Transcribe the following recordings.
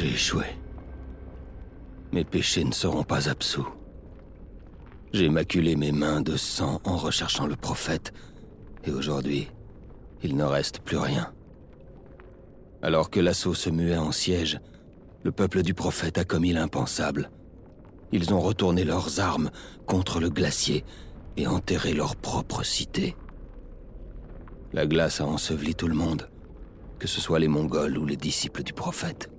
J'ai échoué. Mes péchés ne seront pas absous. J'ai maculé mes mains de sang en recherchant le prophète, et aujourd'hui, il ne reste plus rien. Alors que l'assaut se muait en siège, le peuple du prophète a commis l'impensable. Ils ont retourné leurs armes contre le glacier et enterré leur propre cité. La glace a enseveli tout le monde, que ce soit les Mongols ou les disciples du prophète.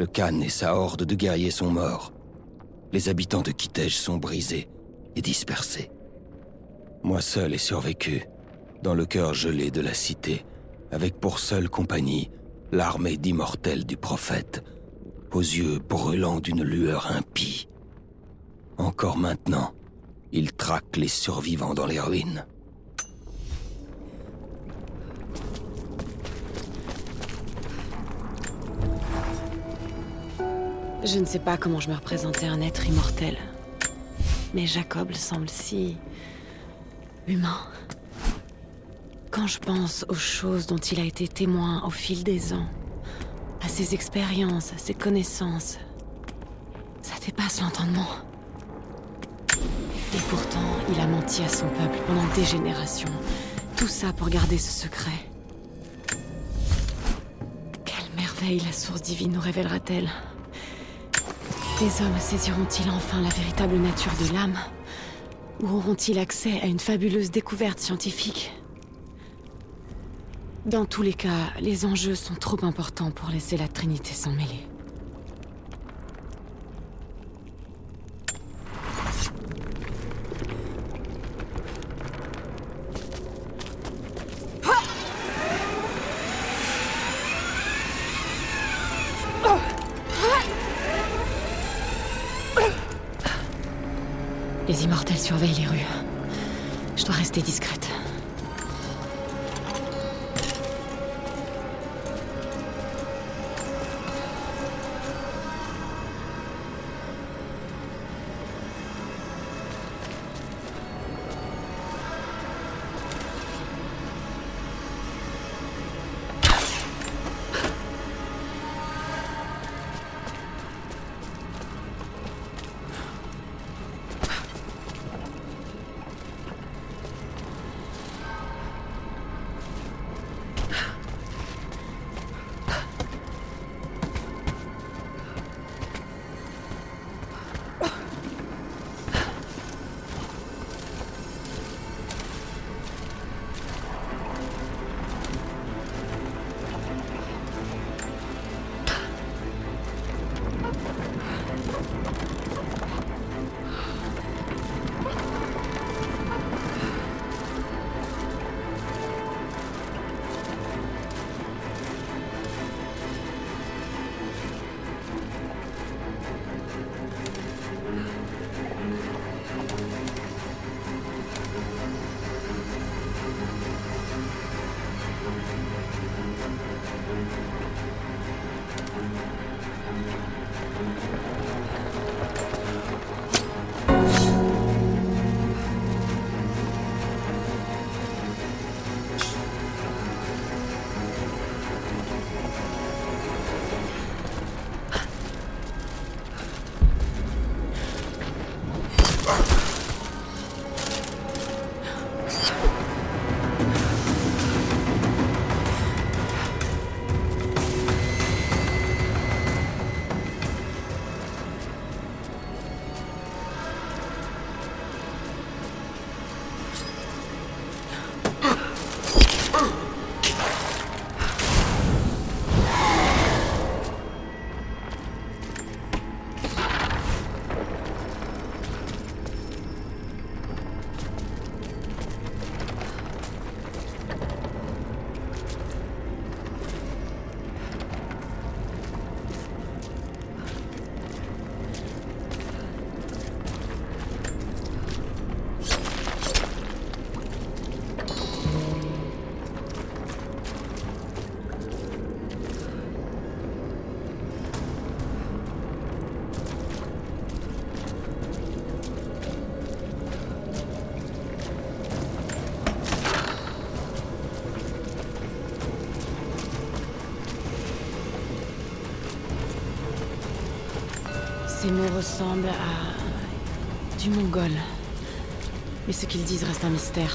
Le Khan et sa horde de guerriers sont morts. Les habitants de Kitej sont brisés et dispersés. Moi seul ai survécu, dans le cœur gelé de la cité, avec pour seule compagnie l'armée d'immortels du prophète, aux yeux brûlants d'une lueur impie. Encore maintenant, il traque les survivants dans les ruines. Je ne sais pas comment je me représentais un être immortel. Mais Jacob semble si... humain. Quand je pense aux choses dont il a été témoin au fil des ans, à ses expériences, à ses connaissances, ça dépasse l'entendement. Et pourtant, il a menti à son peuple pendant des générations. Tout ça pour garder ce secret. Quelle merveille la source divine nous révélera-t-elle? Les hommes saisiront-ils enfin la véritable nature de l'âme Ou auront-ils accès à une fabuleuse découverte scientifique Dans tous les cas, les enjeux sont trop importants pour laisser la Trinité s'en mêler. Les immortels surveillent les rues. Je dois rester discrète. Ces mots ressemblent à... du mongol. Mais ce qu'ils disent reste un mystère.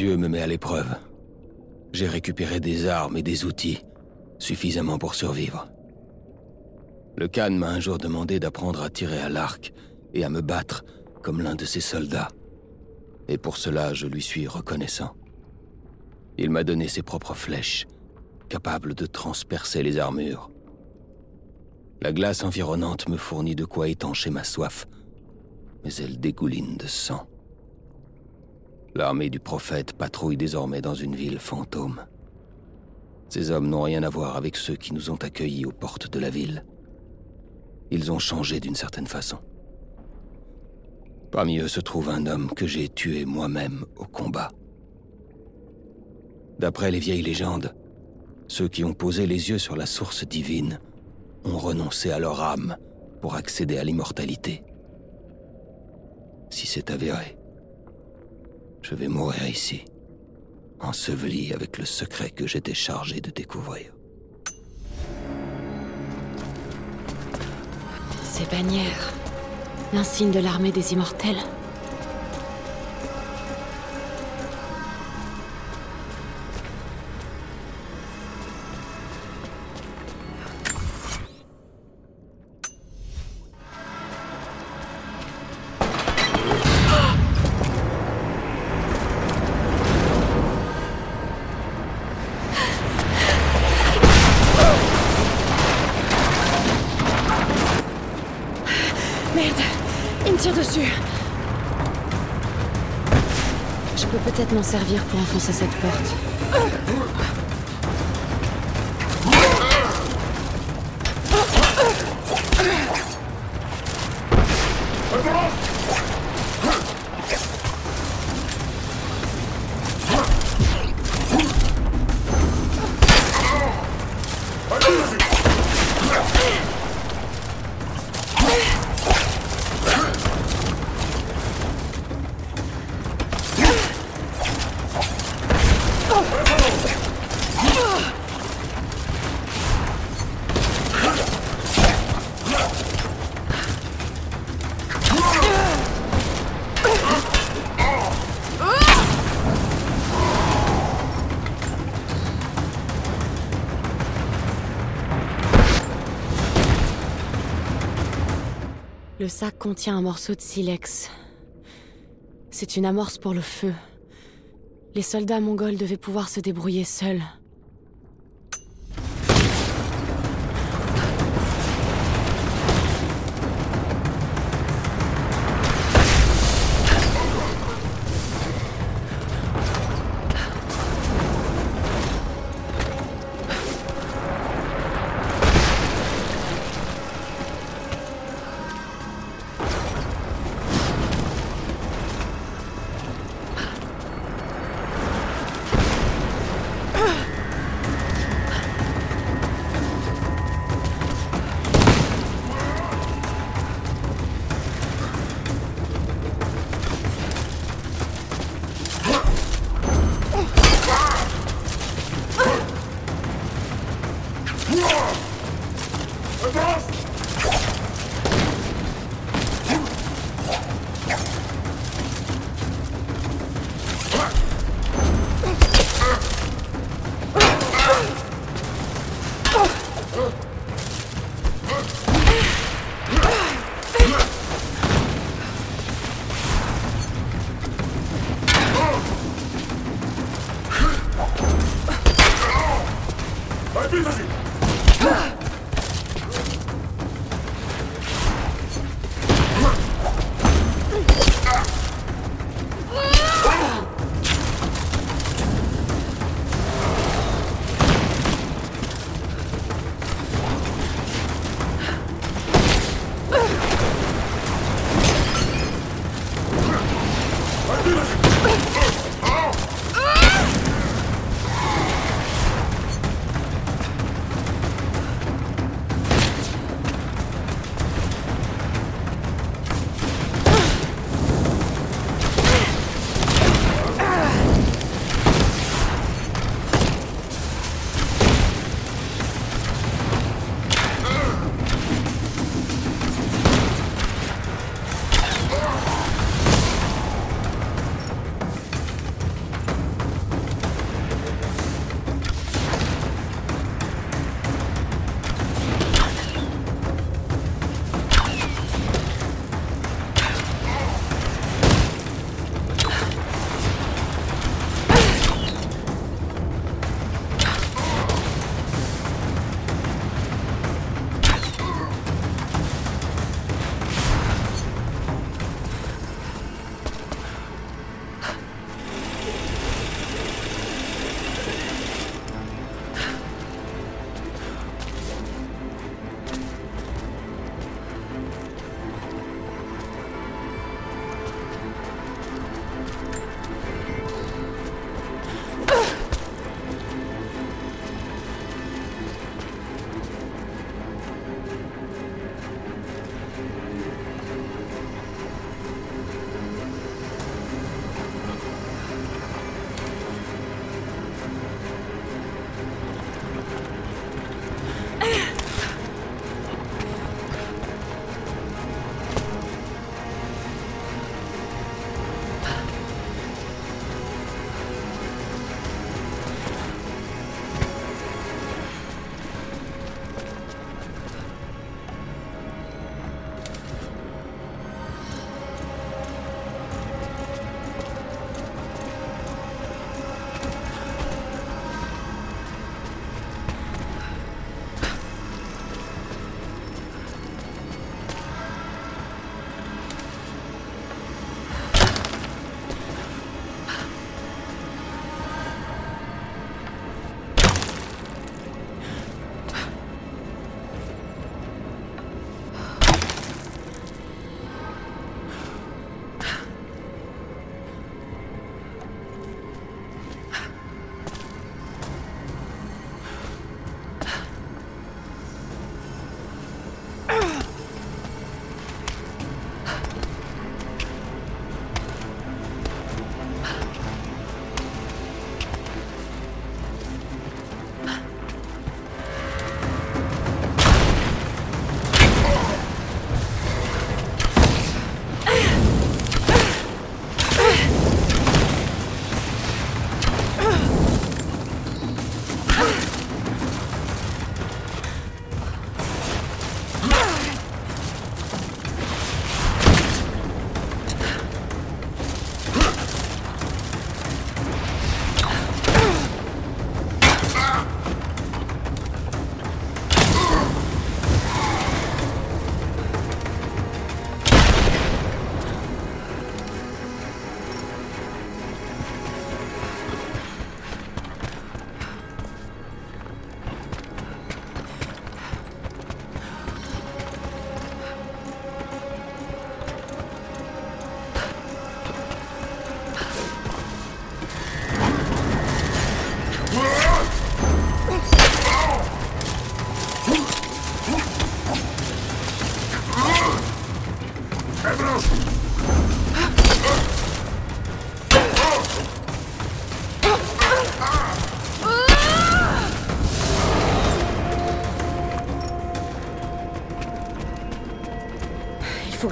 Dieu me met à l'épreuve. J'ai récupéré des armes et des outils, suffisamment pour survivre. Le Khan m'a un jour demandé d'apprendre à tirer à l'arc et à me battre comme l'un de ses soldats. Et pour cela, je lui suis reconnaissant. Il m'a donné ses propres flèches, capables de transpercer les armures. La glace environnante me fournit de quoi étancher ma soif, mais elle dégouline de sang. L'armée du prophète patrouille désormais dans une ville fantôme. Ces hommes n'ont rien à voir avec ceux qui nous ont accueillis aux portes de la ville. Ils ont changé d'une certaine façon. Parmi eux se trouve un homme que j'ai tué moi-même au combat. D'après les vieilles légendes, ceux qui ont posé les yeux sur la source divine ont renoncé à leur âme pour accéder à l'immortalité. Si c'est avéré, je vais mourir ici, enseveli avec le secret que j'étais chargé de découvrir. Ces bannières, l'insigne de l'armée des immortels. Servir pour enfoncer cette porte. Le sac contient un morceau de silex. C'est une amorce pour le feu. Les soldats mongols devaient pouvoir se débrouiller seuls. ブルたち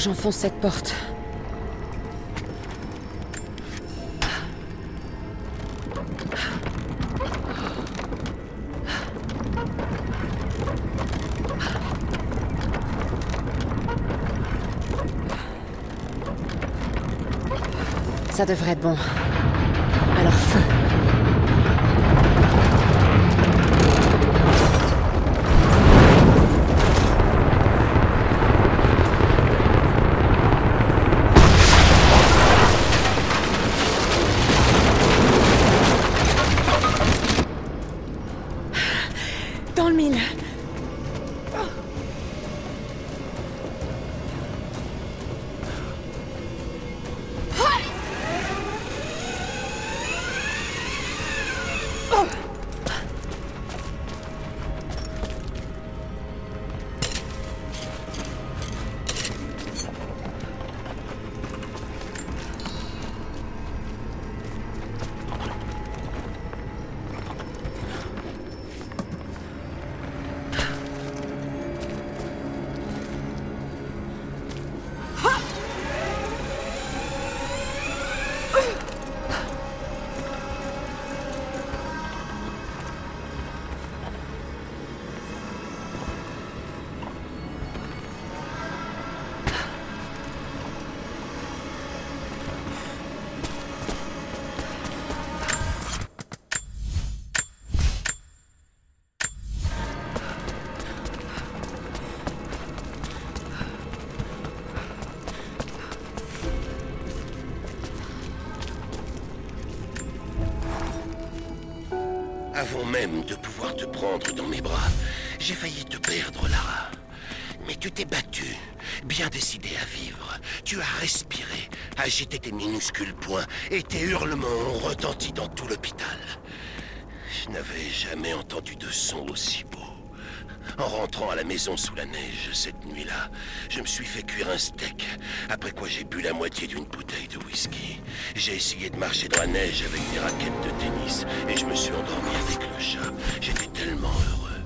j'enfonce cette porte. Ça devrait être bon. Même de pouvoir te prendre dans mes bras, j'ai failli te perdre, Lara. Mais tu t'es battue, bien décidée à vivre. Tu as respiré, agité tes minuscules poings, et tes hurlements ont retenti dans tout l'hôpital. Je n'avais jamais entendu de son aussi beau. En rentrant à la maison sous la neige cette nuit-là, je me suis fait cuire un steak, après quoi j'ai bu la moitié d'une bouteille de whisky. J'ai essayé de marcher dans la neige avec des raquettes de tennis, et je me suis endormi avec le chat. J'étais tellement heureux.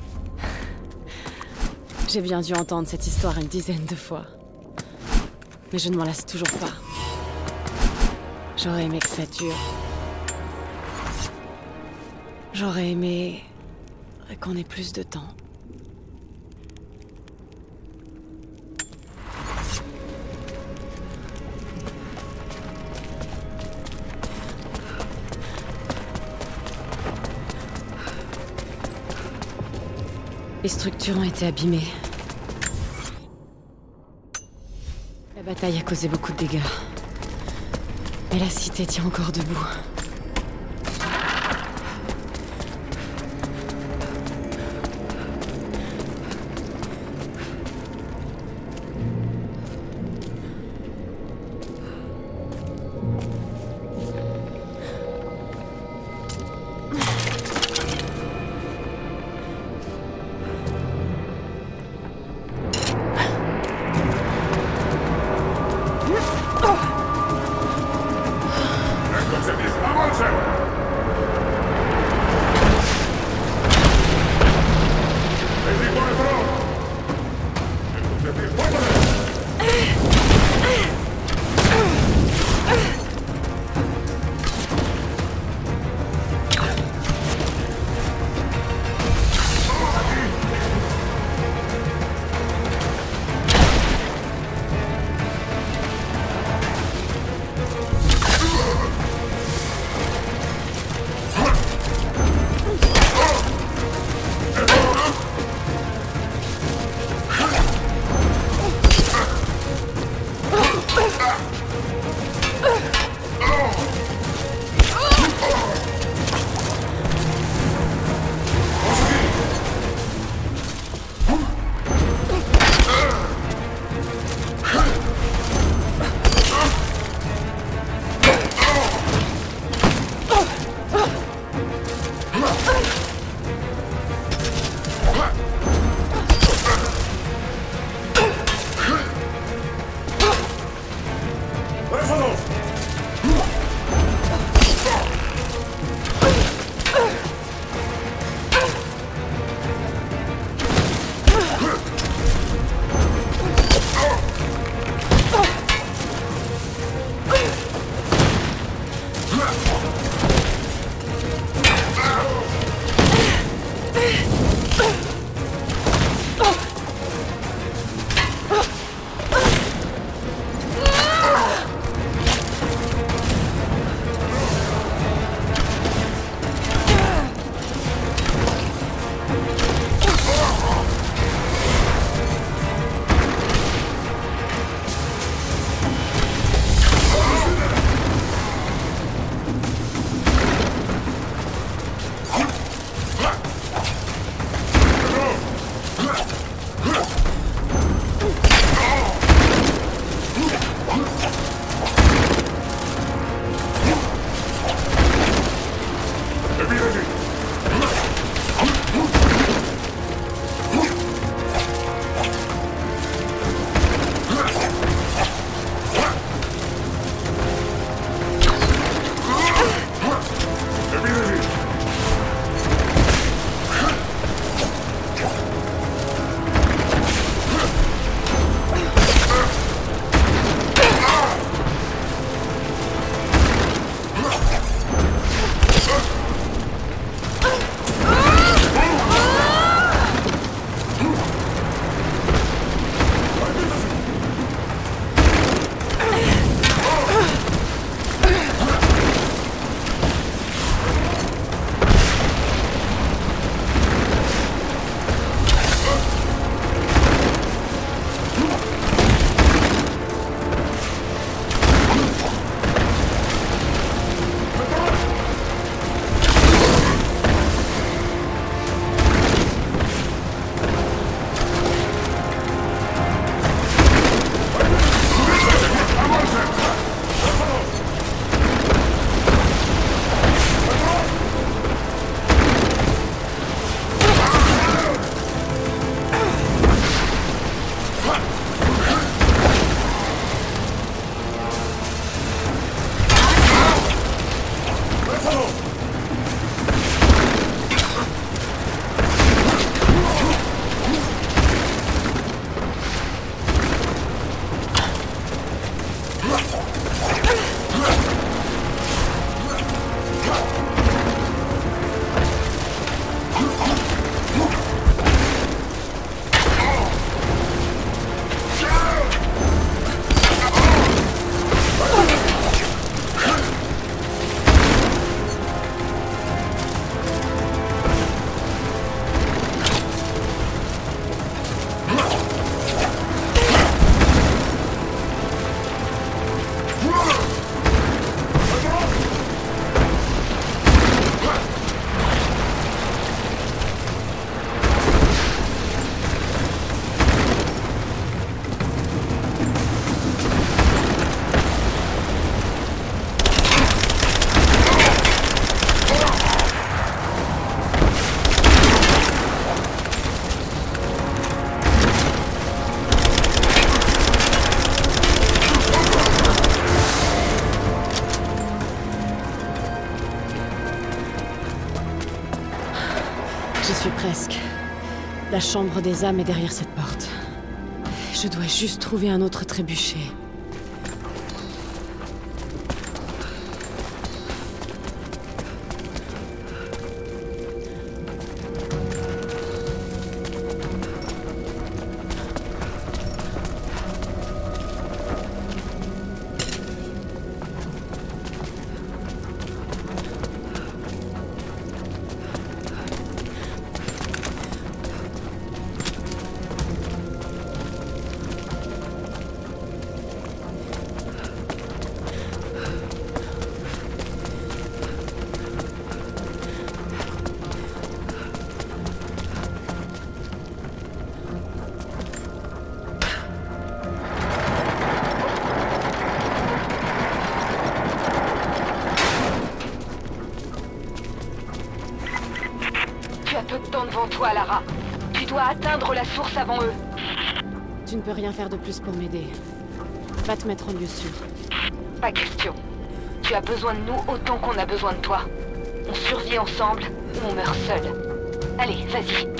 J'ai bien dû entendre cette histoire une dizaine de fois. Mais je ne m'en lasse toujours pas. J'aurais aimé que ça dure. J'aurais aimé qu'on ait plus de temps. Les structures ont été abîmées. La bataille a causé beaucoup de dégâts. Mais la cité tient encore debout. Chambre des âmes est derrière cette porte. Je dois juste trouver un autre trébuchet. Rien faire de plus pour m'aider. Va te mettre en lieu sûr. Pas question. Tu as besoin de nous autant qu'on a besoin de toi. On survit ensemble ou on meurt seul. Allez, vas-y.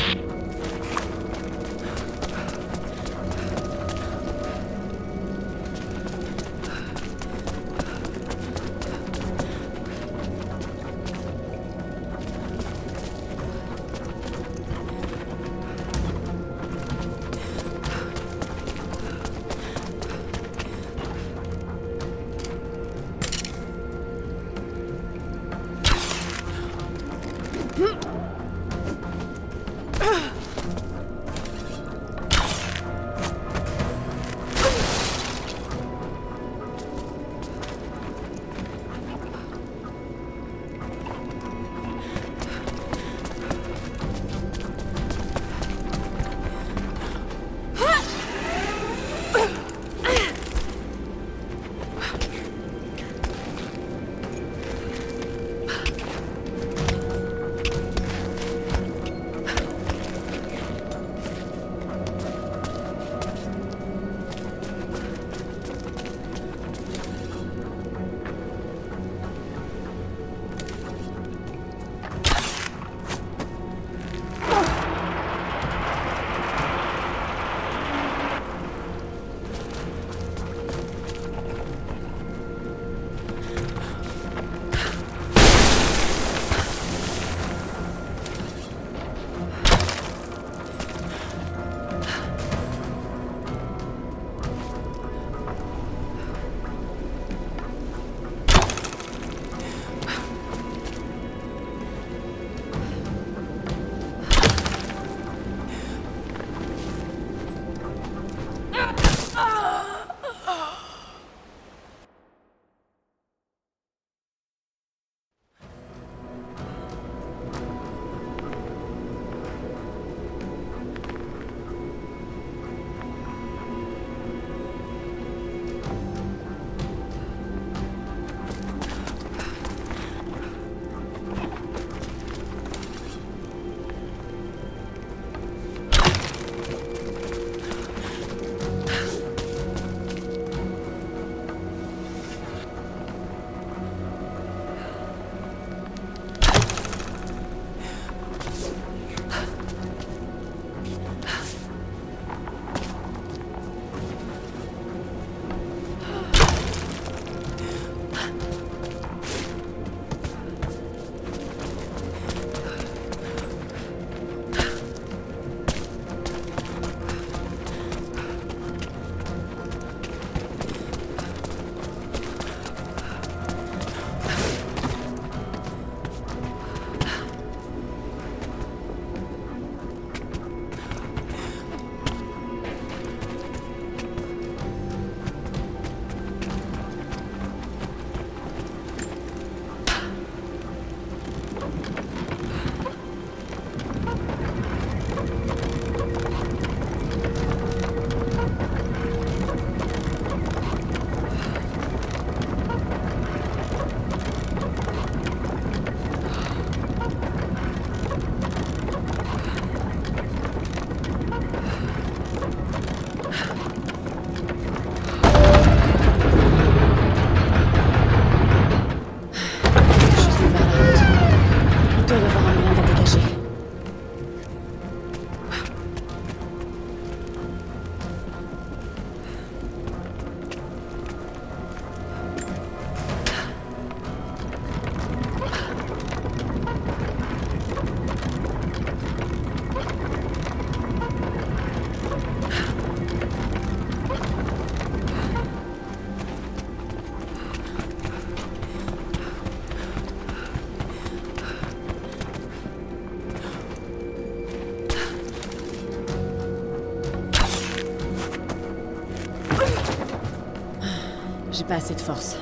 Pas assez de force.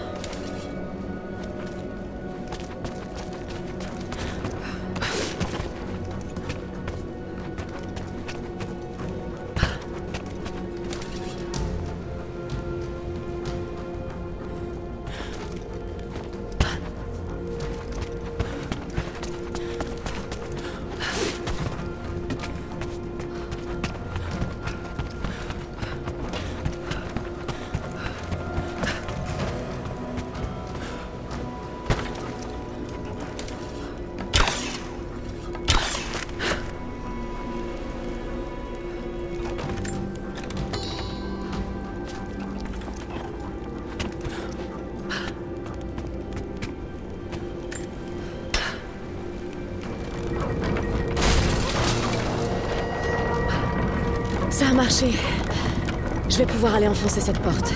Aller enfoncer cette porte.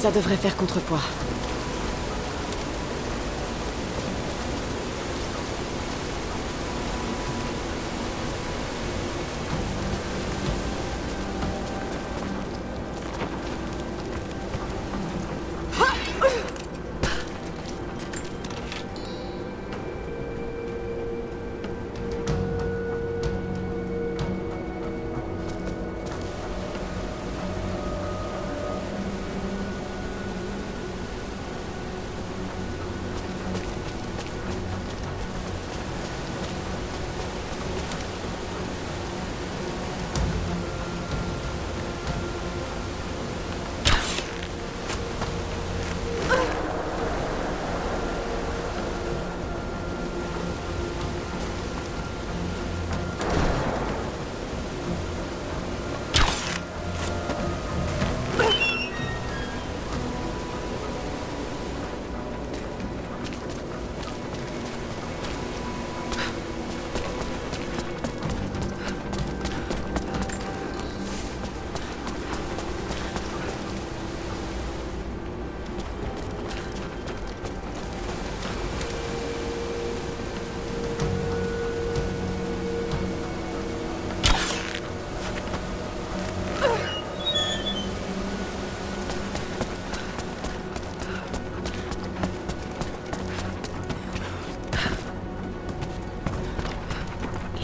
Ça devrait faire contrepoids.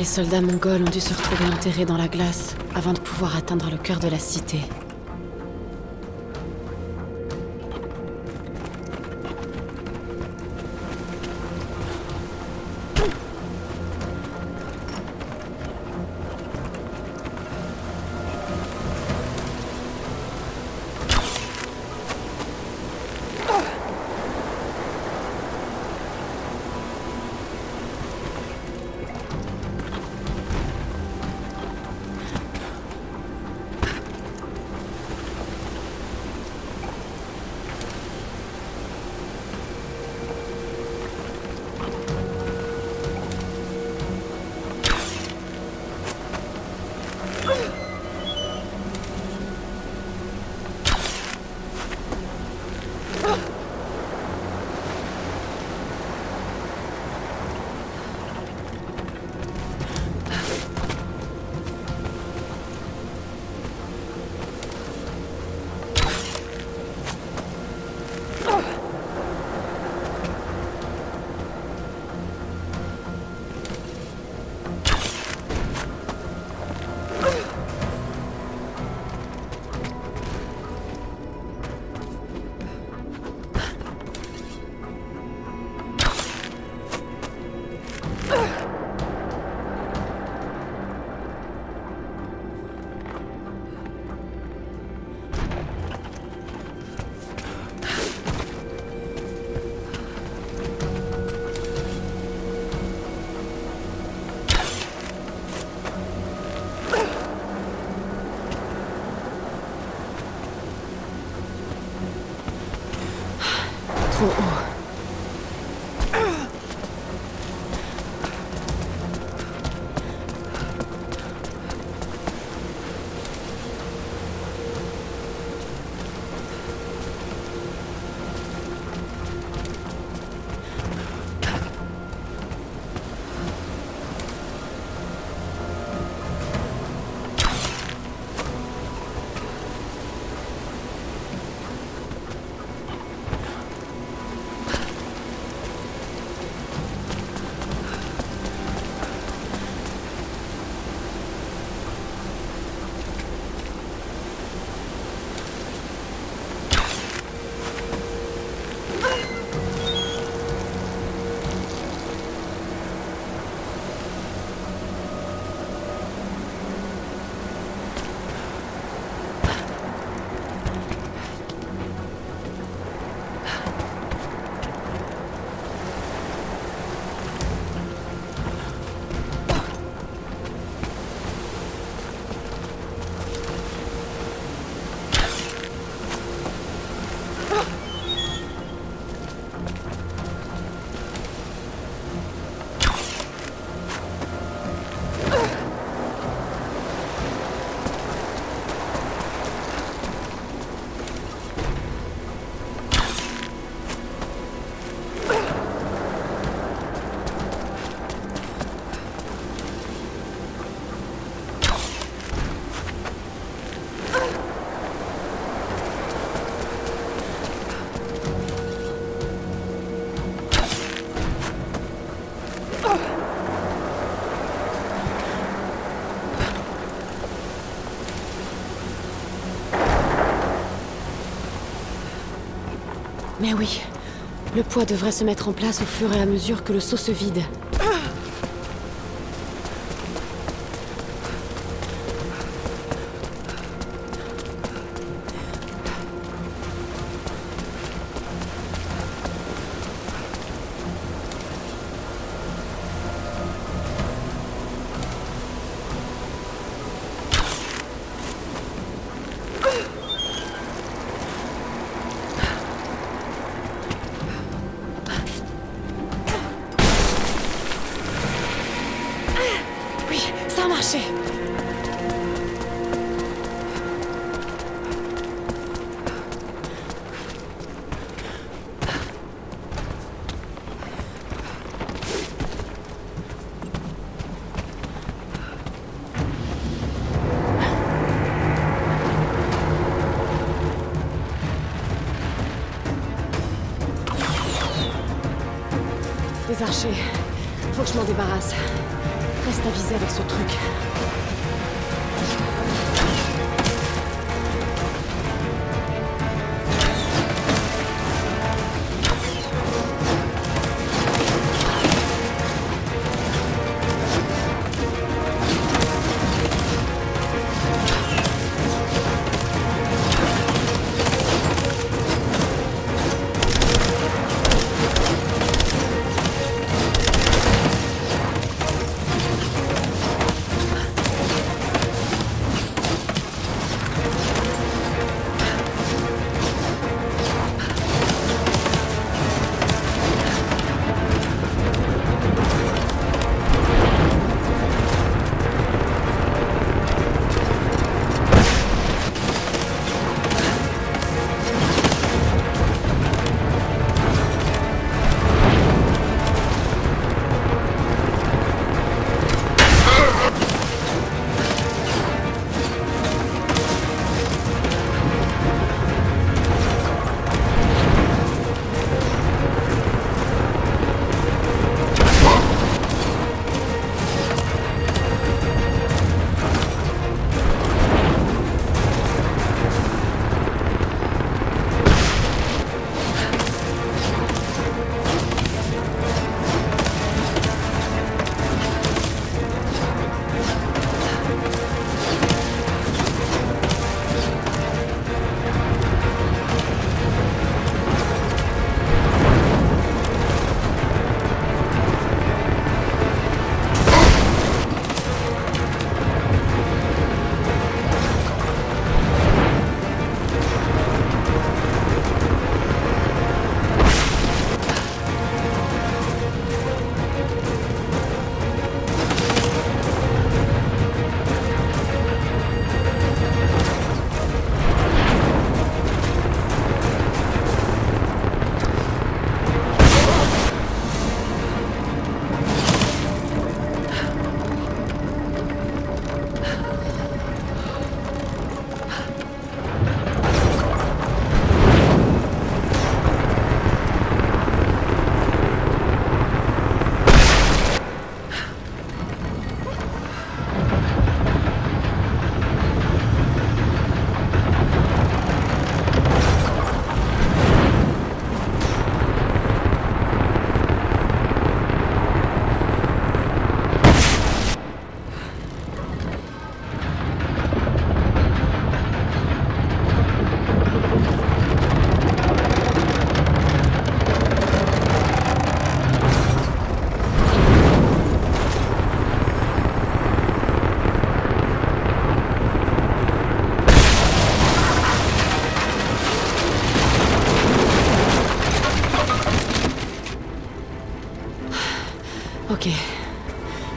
Les soldats mongols ont dû se retrouver enterrés dans la glace avant de pouvoir atteindre le cœur de la cité. Mais oui, le poids devrait se mettre en place au fur et à mesure que le seau se vide. Archers. Faut que je m'en débarrasse. Reste avisé avec ce truc.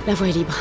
La voie est libre.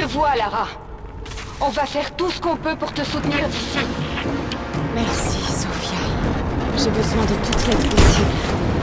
Te vois, Lara. On va faire tout ce qu'on peut pour te soutenir d'ici. Merci, Sophia. J'ai besoin de toute l'aide possible.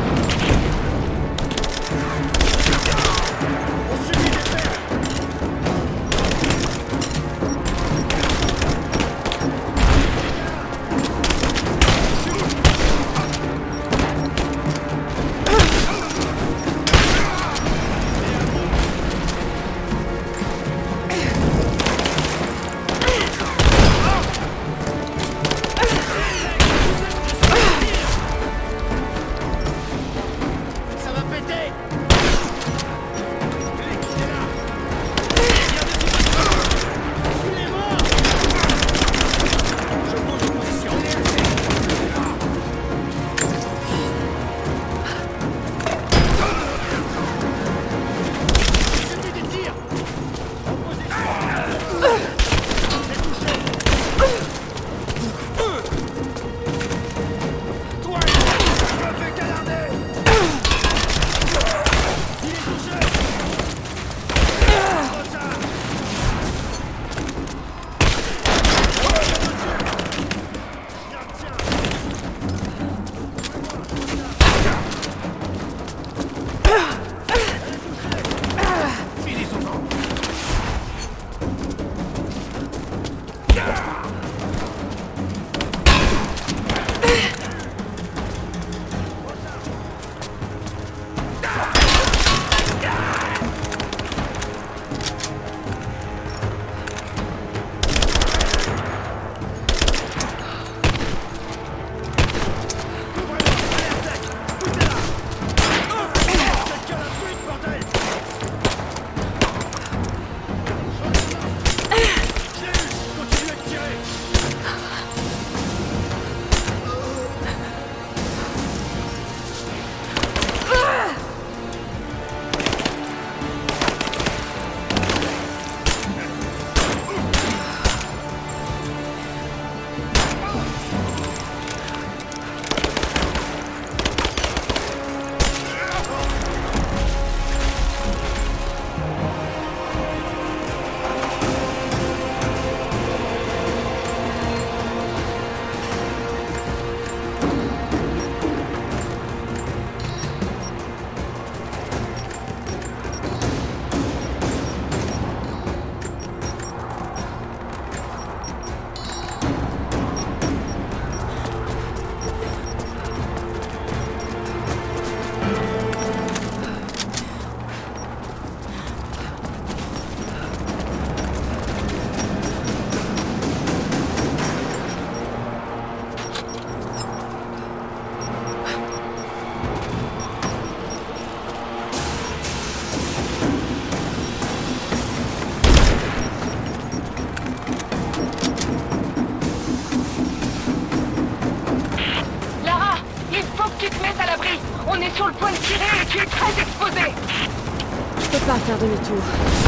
Faire demi-tour.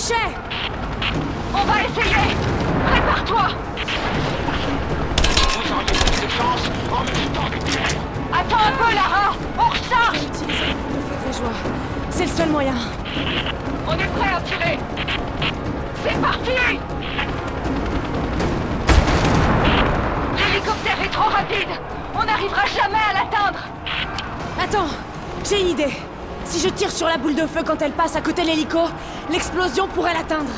On va essayer Prépare-toi Vous auriez plus de chance en me elle. Attends un peu, Lara On recharge Utilisez le feu joies. C'est le seul moyen. On est prêt à tirer C'est parti L'hélicoptère est trop rapide On n'arrivera jamais à l'atteindre Attends, j'ai une idée. Si je tire sur la boule de feu quand elle passe à côté de l'hélico, pourrait l'atteindre.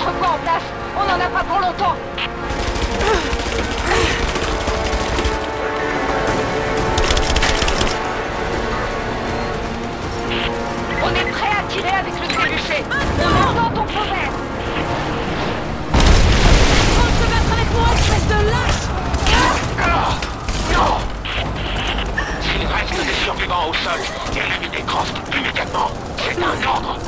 Contrepoids en place On n'en a pas pour longtemps. On est prêt à tirer avec le trébuchet. On entend ton feu vert Compte se battre avec moi, espèce de lâche. Non. S'il reste des survivants au sol, éliminez Croft immédiatement. C'est un ordre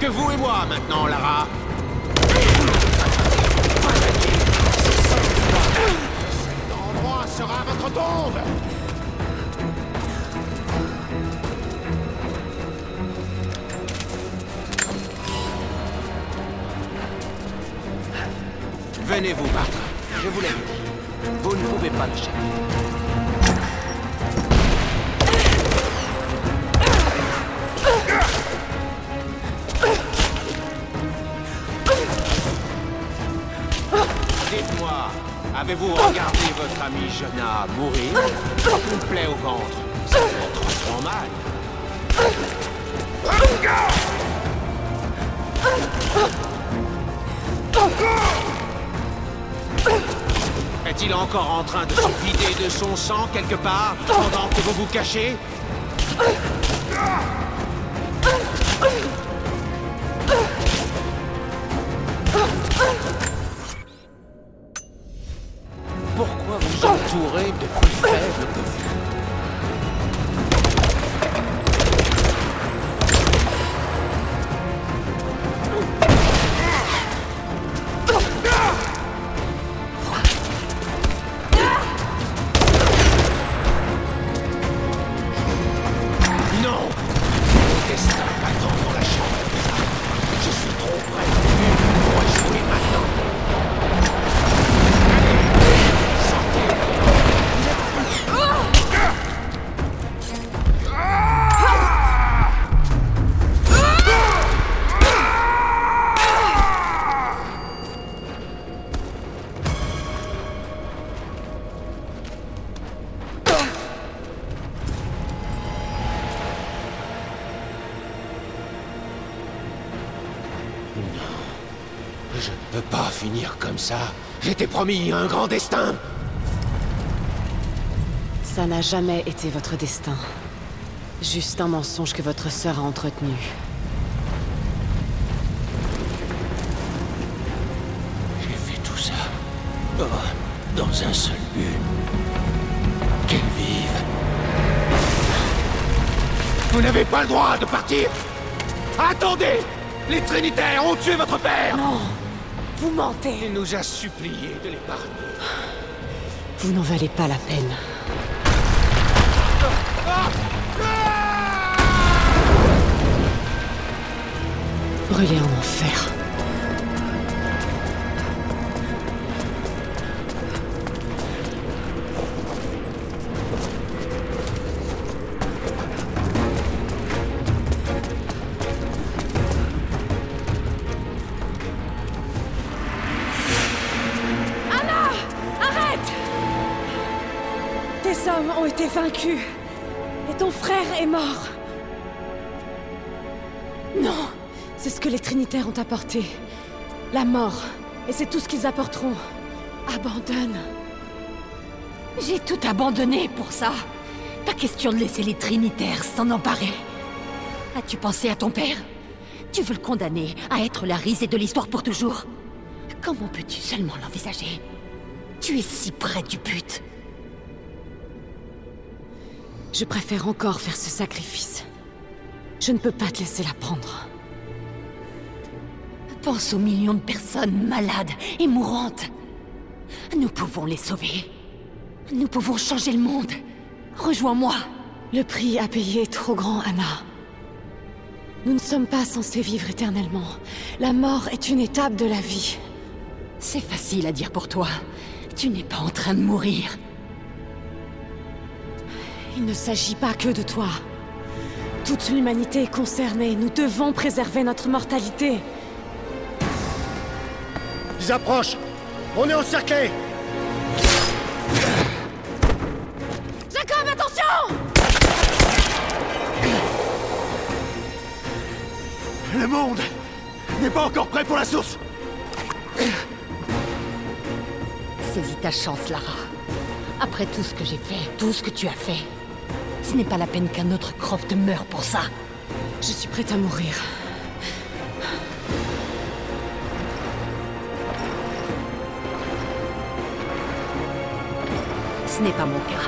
que vous Jonas mourir, une plaie au ventre, ça fait trop mal. Est-il encore en train de se vider de son sang quelque part pendant que vous vous cachez? Comme ça. J'étais promis un grand destin. Ça n'a jamais été votre destin. Juste un mensonge que votre sœur a entretenu. J'ai fait tout ça. Oh, dans un seul but. Qu'elle vive. Vous n'avez pas le droit de partir Attendez Les Trinitaires ont tué votre père Non Vous mentez Il nous a supplié de l'épargner. Vous n'en valez pas la peine. Brûlez en enfer. Vaincus. Et ton frère est mort. Non C'est ce que les Trinitaires ont apporté. La mort. Et c'est tout ce qu'ils apporteront. Abandonne. J'ai tout abandonné pour ça. Pas question de laisser les Trinitaires s'en emparer. As-tu pensé à ton père? Tu veux le condamner à être la risée de l'histoire pour toujours? Comment peux-tu seulement l'envisager? Tu es si près du but. Je préfère encore faire ce sacrifice. Je ne peux pas te laisser la prendre. Pense aux millions de personnes malades et mourantes. Nous pouvons les sauver. Nous pouvons changer le monde. Rejoins-moi. Le prix à payer est trop grand, Anna. Nous ne sommes pas censés vivre éternellement. La mort est une étape de la vie. C'est facile à dire pour toi. Tu n'es pas en train de mourir. Il ne s'agit pas que de toi. Toute l'humanité est concernée. Nous devons préserver notre mortalité. Ils approchent On est encerclés Jacob, attention Le monde n'est pas encore prêt pour la source Saisis ta chance, Lara. Après tout ce que j'ai fait, tout ce que tu as fait, ce n'est pas la peine qu'un autre Croft meure pour ça. Je suis prête à mourir. Ce n'est pas mon cas.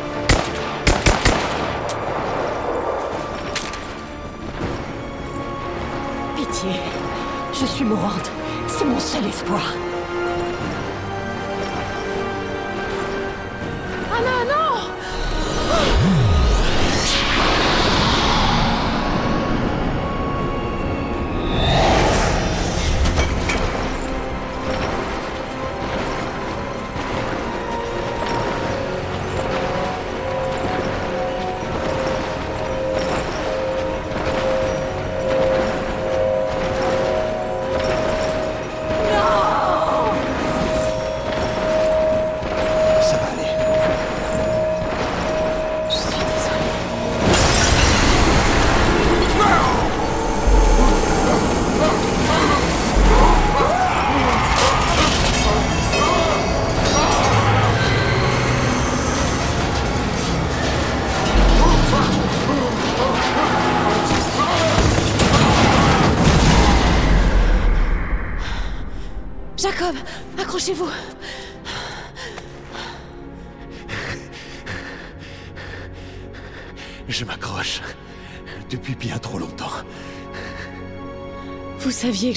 Pitié, je suis mourante. C'est mon seul espoir.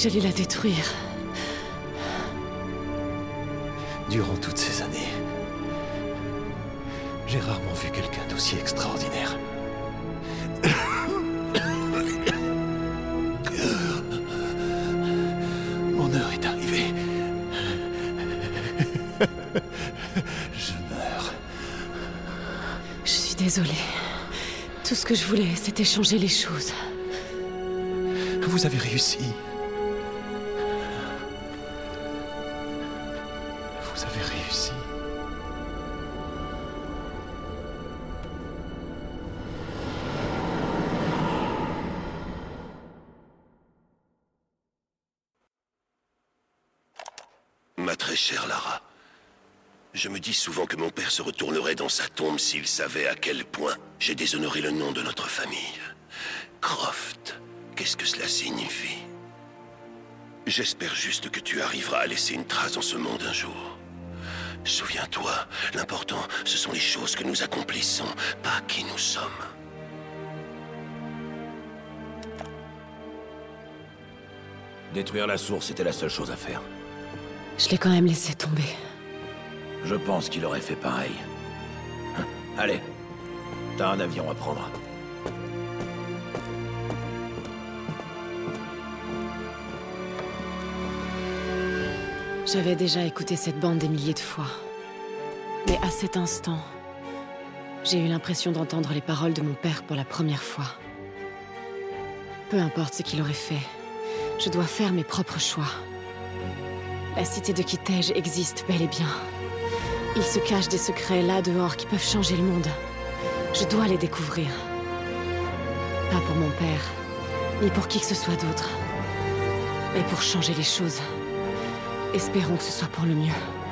J'allais la détruire. Durant toutes ces années, j'ai rarement vu quelqu'un d'aussi extraordinaire. Mon heure est arrivée. Je meurs. Je suis désolée. Tout ce que je voulais, c'était changer les choses. Vous avez réussi. S'il savait à quel point j'ai déshonoré le nom de notre famille. Croft, qu'est-ce que cela signifie? J'espère juste que tu arriveras à laisser une trace dans ce monde un jour. Souviens-toi, l'important, ce sont les choses que nous accomplissons, pas qui nous sommes. Détruire la source était la seule chose à faire. Je l'ai quand même laissé tomber. Je pense qu'il aurait fait pareil. Allez, t'as un avion à prendre. J'avais déjà écouté cette bande des milliers de fois. Mais à cet instant, j'ai eu l'impression d'entendre les paroles de mon père pour la première fois. Peu importe ce qu'il aurait fait, je dois faire mes propres choix. La cité de Kitej existe bel et bien. Il se cache des secrets là dehors qui peuvent changer le monde. Je dois les découvrir. Pas pour mon père, ni pour qui que ce soit d'autre. Mais pour changer les choses. Espérons que ce soit pour le mieux.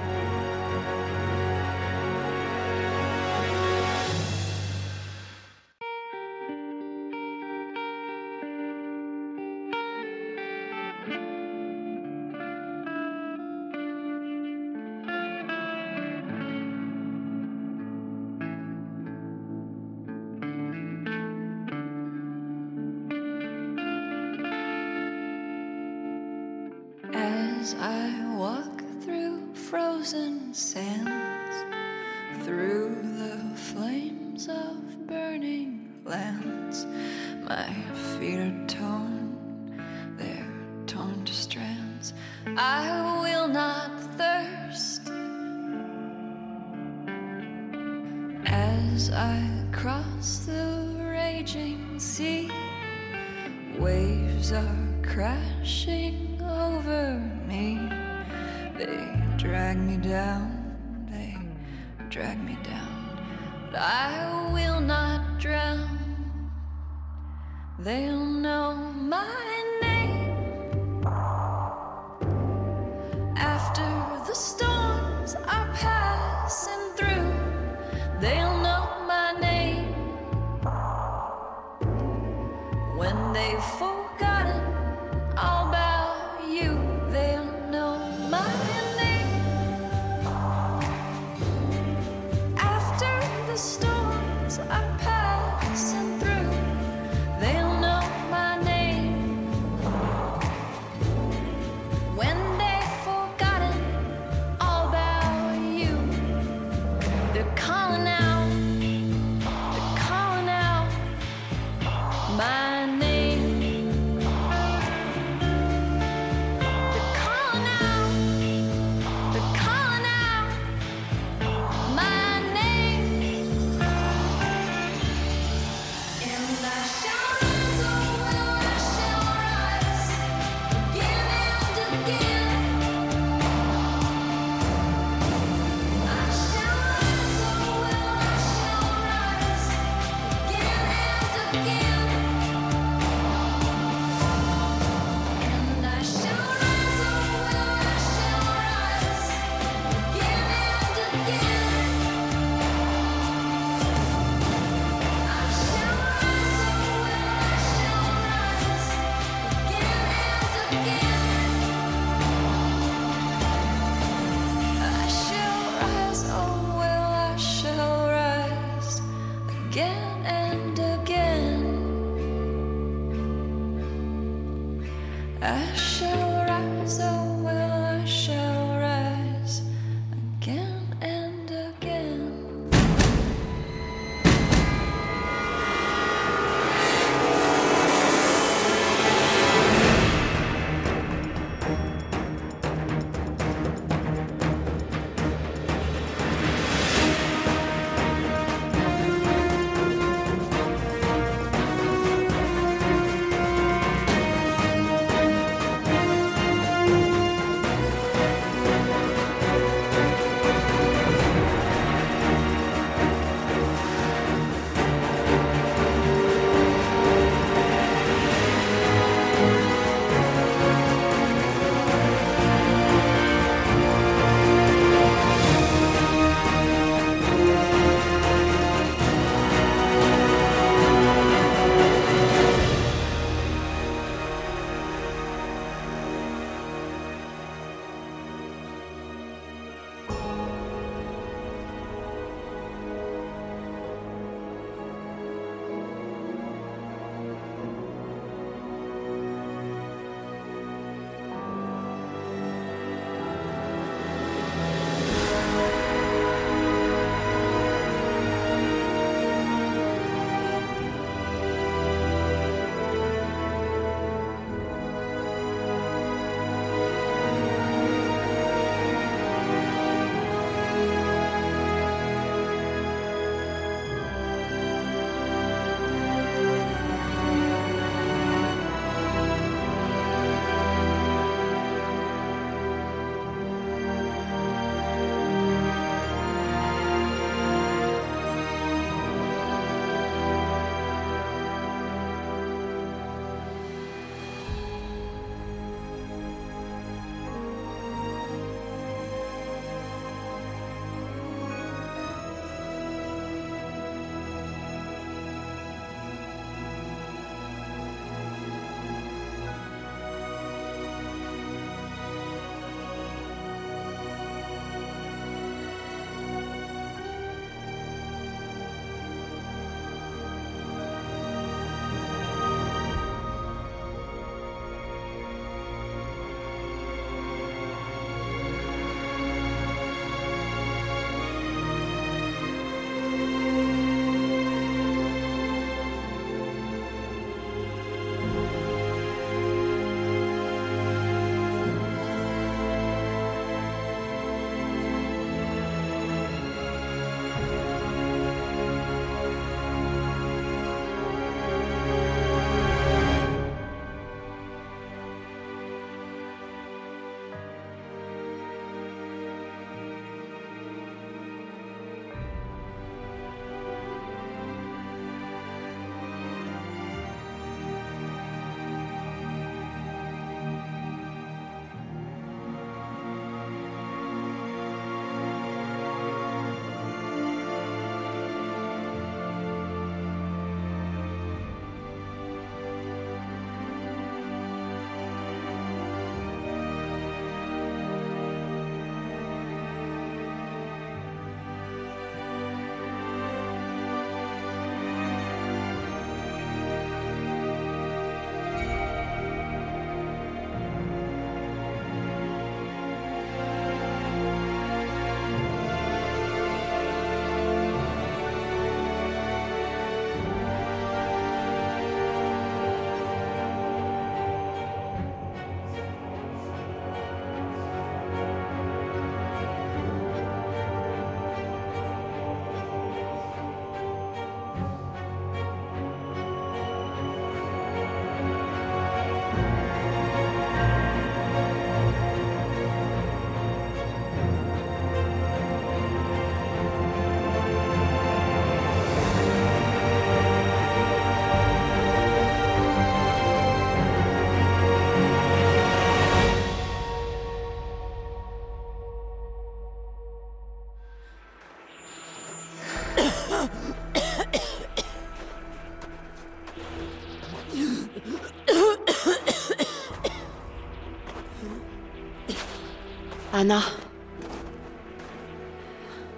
Anna.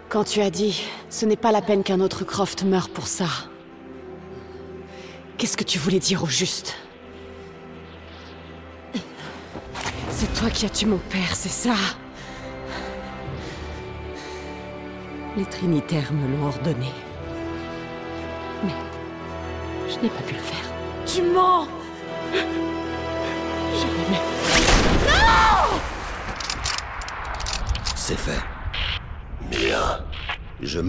Quand tu as dit ce n'est pas la peine qu'un autre Croft meure pour ça. Qu'est-ce que tu voulais dire au juste? C'est toi qui as tué mon père, c'est ça? Les Trinitaires me l'ont ordonné. Mais je n'ai pas pu le faire. Tu mens